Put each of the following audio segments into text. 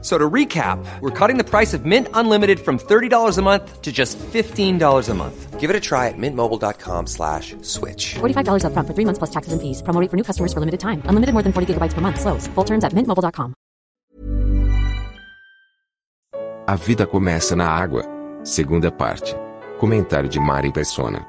So to recap, we're cutting the price of Mint Unlimited from $30 a month to just $15 a month. Give it a try at mintmobile.com slash switch. $45 upfront for three months plus taxes and fees. Promo rate for new customers for limited time. Unlimited more than 40 gigabytes per month. Slows. Full terms at mintmobile.com. A vida começa na água. Segunda parte. Comentário de Mari Persona.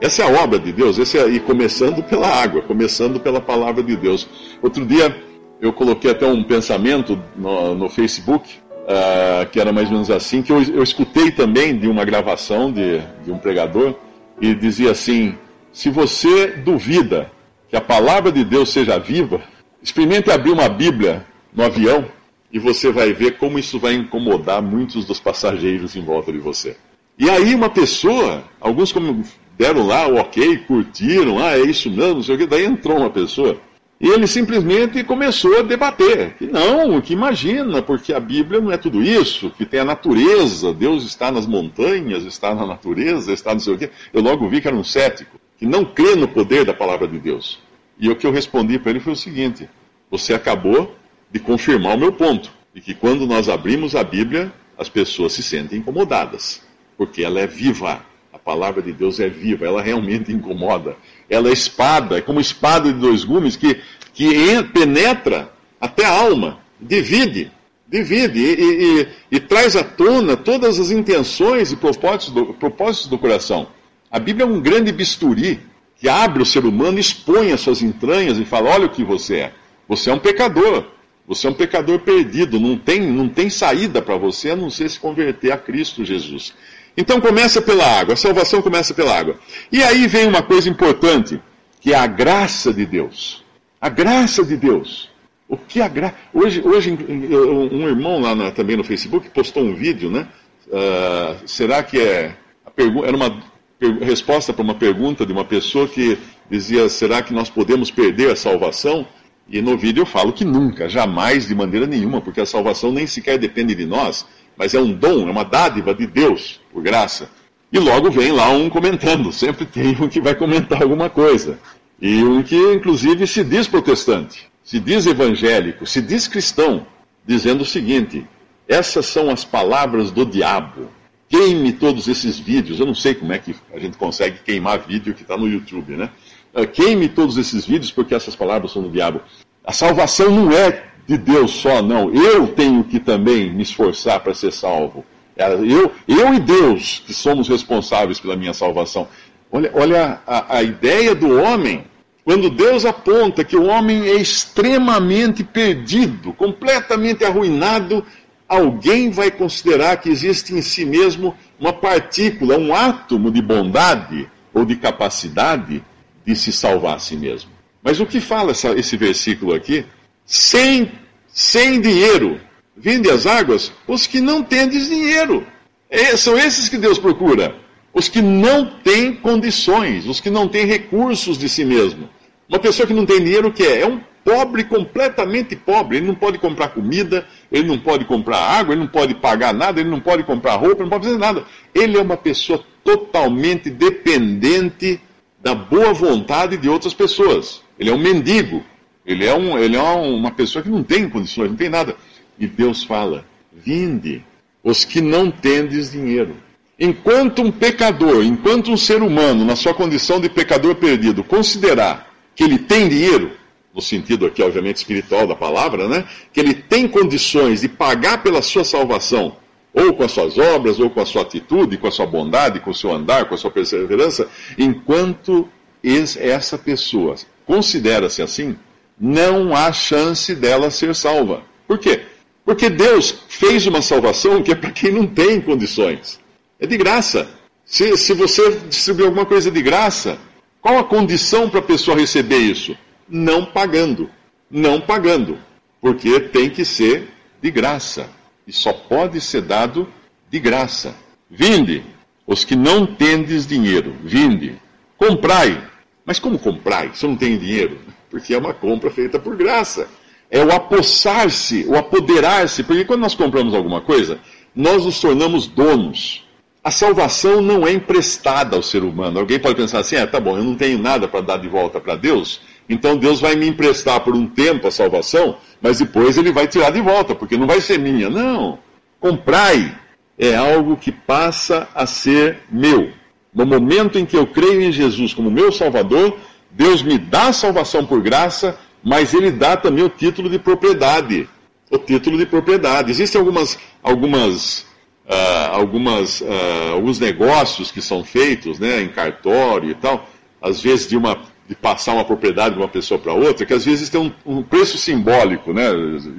Essa é a obra de Deus, esse é, e começando pela água, começando pela palavra de Deus. Outro dia eu coloquei até um pensamento no, no Facebook, ah, que era mais ou menos assim, que eu, eu escutei também de uma gravação de, de um pregador, e dizia assim: se você duvida que a palavra de Deus seja viva, experimente abrir uma Bíblia no avião e você vai ver como isso vai incomodar muitos dos passageiros em volta de você. E aí uma pessoa, alguns como deram lá o ok, curtiram, ah, é isso mesmo, não sei o que, daí entrou uma pessoa. Ele simplesmente começou a debater. Que não, que imagina, porque a Bíblia não é tudo isso, que tem a natureza, Deus está nas montanhas, está na natureza, está não sei o quê. Eu logo vi que era um cético, que não crê no poder da palavra de Deus. E o que eu respondi para ele foi o seguinte: você acabou de confirmar o meu ponto, de que quando nós abrimos a Bíblia, as pessoas se sentem incomodadas, porque ela é viva. A palavra de Deus é viva, ela realmente incomoda. Ela é espada, é como espada de dois gumes que, que en- penetra até a alma, divide, divide e, e- e- e traz à tona todas as intenções e propósitos do, propósitos do coração. A Bíblia é um grande bisturi que abre o ser humano, expõe as suas entranhas e fala: olha o que você é. Você é um pecador. Você é um pecador perdido. Não tem, não tem saída para você a não ser se converter a Cristo Jesus. Então começa pela água. A salvação começa pela água. E aí vem uma coisa importante, que é a graça de Deus. A graça de Deus. O que a gra... Hoje, hoje um irmão lá na- também no Facebook postou um vídeo, né? Ah, será que é. Pergu... Era uma per- resposta para uma pergunta de uma pessoa que dizia: será que nós podemos perder a salvação? E no vídeo eu falo que nunca, jamais, de maneira nenhuma, porque a salvação nem sequer depende de nós, mas é um dom, é uma dádiva de Deus, por graça. E logo vem lá um comentando, sempre tem um que vai comentar alguma coisa. E um que, inclusive, se diz protestante, se diz evangélico, se diz cristão, dizendo o seguinte: essas são as palavras do diabo. Queime todos esses vídeos. Eu não sei como é que a gente consegue queimar vídeo que está no YouTube, né? Ah, Queime todos esses vídeos porque essas palavras são do diabo. A salvação não é de Deus só, não. Eu tenho que também me esforçar para ser salvo. Eu, eu e Deus que somos responsáveis pela minha salvação. Olha, olha a, a ideia do homem, quando Deus aponta que o homem é extremamente perdido, completamente arruinado, alguém vai considerar que existe em si mesmo uma partícula, um átomo de bondade ou de capacidade de se salvar a si mesmo. Mas o que fala essa- esse versículo aqui? Sem, sem dinheiro, vinde as águas os que não tendes dinheiro. É, são esses que Deus procura. Os que não têm condições, os que não têm recursos de si mesmo. Uma pessoa que não tem dinheiro, o que é? É um pobre, completamente pobre. Ele não pode comprar comida, ele não pode comprar água, ele não pode pagar nada, ele não pode comprar roupa, ele não pode fazer nada. Ele é uma pessoa totalmente dependente da boa vontade de outras pessoas. Ele é um mendigo. Ele é, um, ele é uma pessoa que não tem condições, não tem nada. E Deus fala: Vinde, os que não tendes dinheiro. Enquanto um pecador, enquanto um ser humano, na sua condição de pecador perdido, considerar que ele tem dinheiro, no sentido aqui, obviamente, espiritual da palavra, né? Que ele tem condições de pagar pela sua salvação, ou com as suas obras, ou com a sua atitude, com a sua bondade, com o seu andar, com a sua perseverança, enquanto es- essa pessoa considera-se assim, não há chance dela ser salva. Por quê? Porque Deus fez uma salvação que é para quem não tem condições. É de graça. Se, se você distribuir alguma coisa de graça, qual a condição para a pessoa receber isso? Não pagando. Não pagando. Porque tem que ser de graça. E só pode ser dado de graça. Vinde, os que não tendes dinheiro, vinde. Comprai. Mas como comprai se eu não tenho dinheiro? Porque é uma compra feita por graça. É o apossar-se, o apoderar-se, porque quando nós compramos alguma coisa, nós nos tornamos donos. A salvação não é emprestada ao ser humano. Alguém pode pensar assim: ah, tá bom, eu não tenho nada para dar de volta para Deus, então Deus vai me emprestar por um tempo a salvação, mas depois ele vai tirar de volta, porque não vai ser minha. Não. Comprai é algo que passa a ser meu. No momento em que eu creio em Jesus como meu Salvador, Deus me dá a salvação por graça, mas Ele dá também o título de propriedade. O título de propriedade. Existem algumas, algumas, uh, algumas, uh, alguns negócios que são feitos né, em cartório e tal, às vezes de, uma, de passar uma propriedade de uma pessoa para outra, que às vezes tem um, um, preço simbólico, né?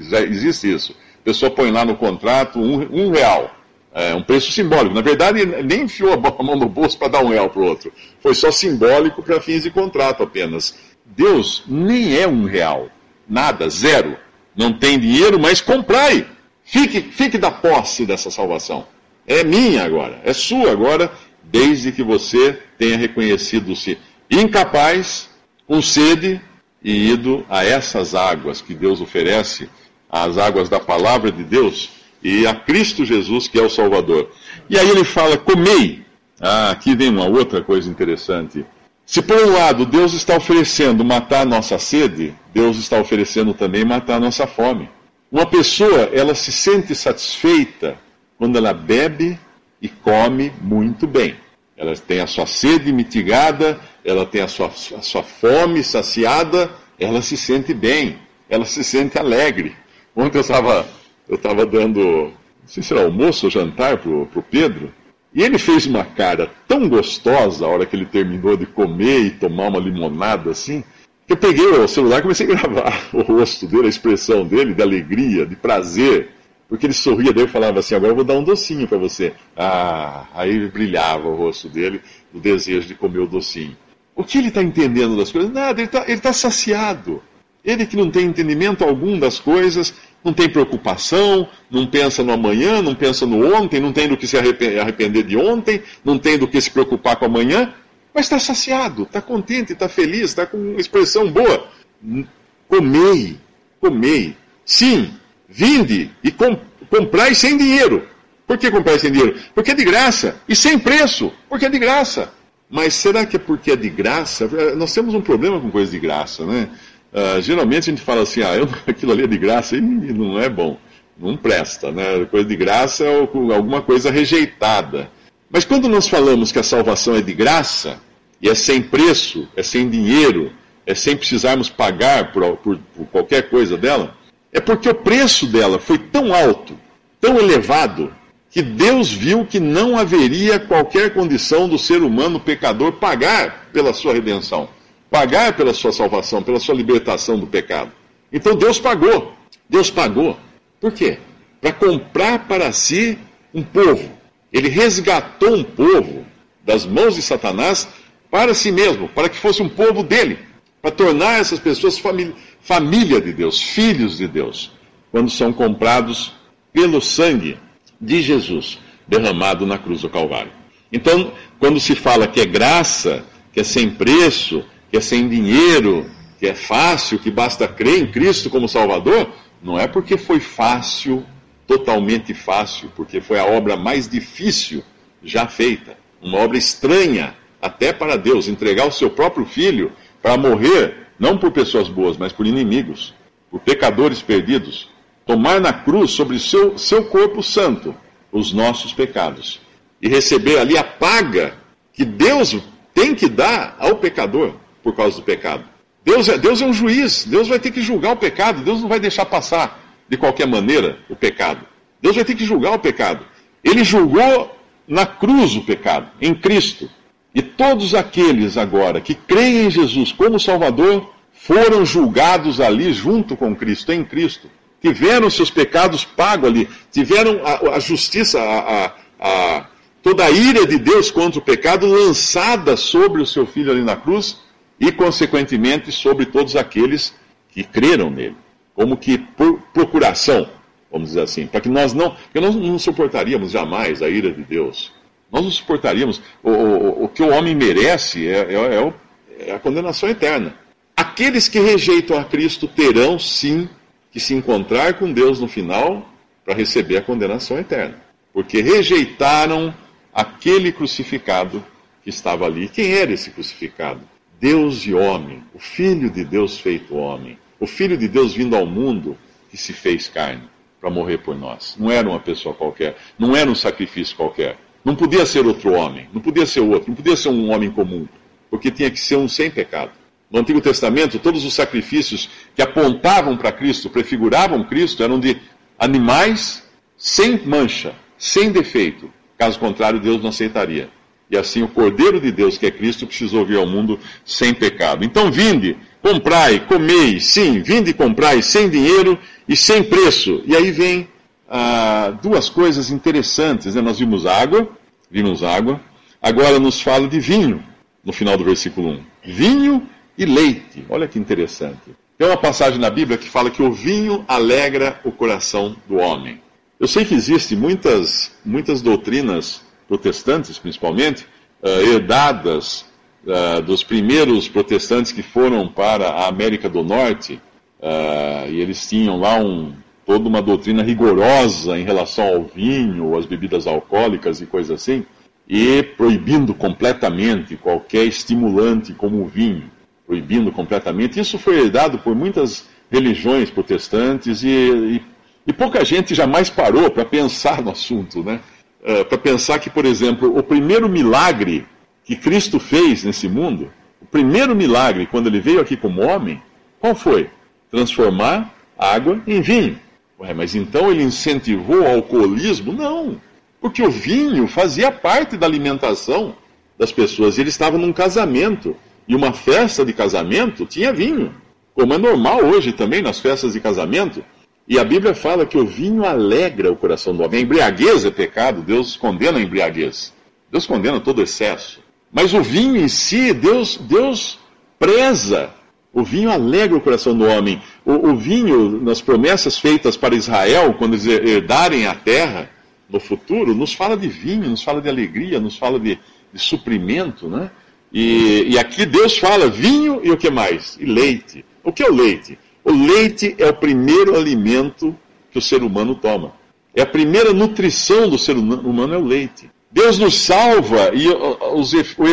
Já existe isso. A pessoa põe lá no contrato um, um real. É um preço simbólico. Na verdade, nem enfiou a mão no bolso para dar um real para o outro. Foi só simbólico para fins de contrato apenas. Deus nem é um real. Nada, zero. Não tem dinheiro, mas comprai. Fique, fique da posse dessa salvação. É minha agora, é sua agora, desde que você tenha reconhecido-se incapaz, com sede e ido a essas águas que Deus oferece, as águas da palavra de Deus e a Cristo Jesus, que é o Salvador. E aí ele fala: comei. Ah, aqui vem uma outra coisa interessante. Se por um lado Deus está oferecendo matar a nossa sede, Deus está oferecendo também matar a nossa fome. Uma pessoa, ela se sente satisfeita quando ela bebe e come muito bem. Ela tem a sua sede mitigada, ela tem a sua, a sua fome saciada, ela se sente bem, ela se sente alegre. Ontem eu estava eu estava dando, não sei se era almoço ou jantar para o Pedro, e ele fez uma cara tão gostosa a hora que ele terminou de comer e tomar uma limonada assim, que eu peguei o celular e comecei a gravar o rosto dele, a expressão dele, de alegria, de prazer. Porque ele sorria dele e falava assim: agora eu vou dar um docinho para você. Ah, aí brilhava o rosto dele, o desejo de comer o docinho. O que ele está entendendo das coisas? Nada, ele está tá saciado. Ele que não tem entendimento algum das coisas, não tem preocupação, não pensa no amanhã, não pensa no ontem, não tem do que se arrepender de ontem, não tem do que se preocupar com amanhã, mas está saciado, está contente, está feliz, está com uma expressão boa. Comei, comei. Sim, vinde e com, comprai sem dinheiro. Por que comprar sem dinheiro? Porque é de graça. E sem preço, porque é de graça. Mas será que é porque é de graça? Nós temos um problema com coisa de graça, né? Uh, geralmente a gente fala assim, ah, eu, aquilo ali é de graça e não é bom, não presta, né? Coisa de graça é alguma coisa rejeitada. Mas quando nós falamos que a salvação é de graça, e é sem preço, é sem dinheiro, é sem precisarmos pagar por, por, por qualquer coisa dela, é porque o preço dela foi tão alto, tão elevado, que Deus viu que não haveria qualquer condição do ser humano pecador pagar pela sua redenção pagar pela sua salvação, pela sua libertação do pecado. Então Deus pagou. Deus pagou. Por quê? Para comprar para si um povo. Ele resgatou um povo das mãos de Satanás para si mesmo, para que fosse um povo dele, para tornar essas pessoas família, família de Deus, filhos de Deus, quando são comprados pelo sangue de Jesus derramado na cruz do Calvário. Então, quando se fala que é graça, que é sem preço, que é sem dinheiro, que é fácil, que basta crer em Cristo como Salvador, não é porque foi fácil, totalmente fácil, porque foi a obra mais difícil já feita, uma obra estranha até para Deus, entregar o seu próprio filho para morrer, não por pessoas boas, mas por inimigos, por pecadores perdidos, tomar na cruz sobre seu, seu corpo santo os nossos pecados e receber ali a paga que Deus tem que dar ao pecador por causa do pecado. Deus é, Deus é um juiz, Deus vai ter que julgar o pecado, Deus não vai deixar passar de qualquer maneira o pecado. Deus vai ter que julgar o pecado. Ele julgou na cruz o pecado, em Cristo. E todos aqueles agora que creem em Jesus como Salvador foram julgados ali junto com Cristo, em Cristo. Tiveram seus pecados pagos ali, tiveram a, a justiça, a, a, toda a ira de Deus contra o pecado lançada sobre o seu filho ali na cruz e, consequentemente, sobre todos aqueles que creram nele, como que por procuração, vamos dizer assim, para que nós não, que nós não suportaríamos jamais a ira de Deus. Nós não suportaríamos. O, o, o que o homem merece é, é, é, é a condenação eterna. Aqueles que rejeitam a Cristo terão, sim, que se encontrar com Deus no final para receber a condenação eterna. Porque rejeitaram aquele crucificado que estava ali. Quem era esse crucificado? Deus e homem, o Filho de Deus feito homem, o Filho de Deus vindo ao mundo que se fez carne para morrer por nós. Não era uma pessoa qualquer, não era um sacrifício qualquer. Não podia ser outro homem, não podia ser outro, não podia ser um homem comum, porque tinha que ser um sem pecado. No Antigo Testamento, todos os sacrifícios que apontavam para Cristo, prefiguravam Cristo, eram de animais sem mancha, sem defeito. Caso contrário, Deus não aceitaria. E assim o Cordeiro de Deus, que é Cristo, precisou vir ao mundo sem pecado. Então, vinde, comprai, comei, sim, vinde e comprai sem dinheiro e sem preço. E aí vem ah, duas coisas interessantes. Né? Nós vimos água, vimos água, agora nos fala de vinho, no final do versículo 1. Vinho e leite. Olha que interessante. Tem uma passagem na Bíblia que fala que o vinho alegra o coração do homem. Eu sei que existem muitas, muitas doutrinas protestantes, principalmente, uh, herdadas uh, dos primeiros protestantes que foram para a América do Norte, uh, e eles tinham lá um, toda uma doutrina rigorosa em relação ao vinho, às bebidas alcoólicas e coisas assim, e proibindo completamente qualquer estimulante como o vinho, proibindo completamente. Isso foi herdado por muitas religiões protestantes e, e, e pouca gente jamais parou para pensar no assunto, né? Uh, para pensar que, por exemplo, o primeiro milagre que Cristo fez nesse mundo, o primeiro milagre quando ele veio aqui como homem, qual foi? Transformar água em vinho. Ué, mas então ele incentivou o alcoolismo? Não, porque o vinho fazia parte da alimentação das pessoas. Ele estava num casamento, e uma festa de casamento tinha vinho, como é normal hoje também nas festas de casamento. E a Bíblia fala que o vinho alegra o coração do homem. A embriaguez é pecado, Deus condena a embriaguez. Deus condena todo excesso. Mas o vinho em si, Deus, Deus preza. O vinho alegra o coração do homem. O, o vinho, nas promessas feitas para Israel, quando eles herdarem a terra no futuro, nos fala de vinho, nos fala de alegria, nos fala de, de suprimento, né? E, e aqui Deus fala vinho e o que mais? E leite. O que é o leite? O leite é o primeiro alimento que o ser humano toma. É a primeira nutrição do ser humano é o leite. Deus nos salva e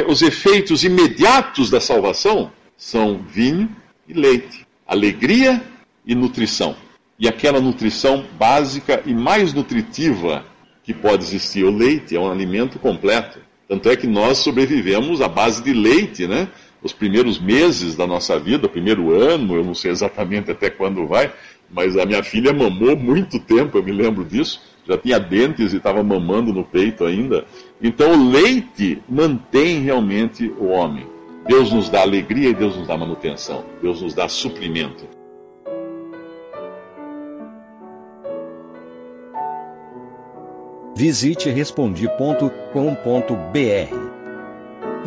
os efeitos imediatos da salvação são vinho e leite, alegria e nutrição. E aquela nutrição básica e mais nutritiva que pode existir, o leite, é um alimento completo. Tanto é que nós sobrevivemos à base de leite, né? Os primeiros meses da nossa vida, o primeiro ano, eu não sei exatamente até quando vai, mas a minha filha mamou muito tempo, eu me lembro disso, já tinha dentes e estava mamando no peito ainda. Então o leite mantém realmente o homem. Deus nos dá alegria e Deus nos dá manutenção, Deus nos dá suprimento. Visite respondi.com.br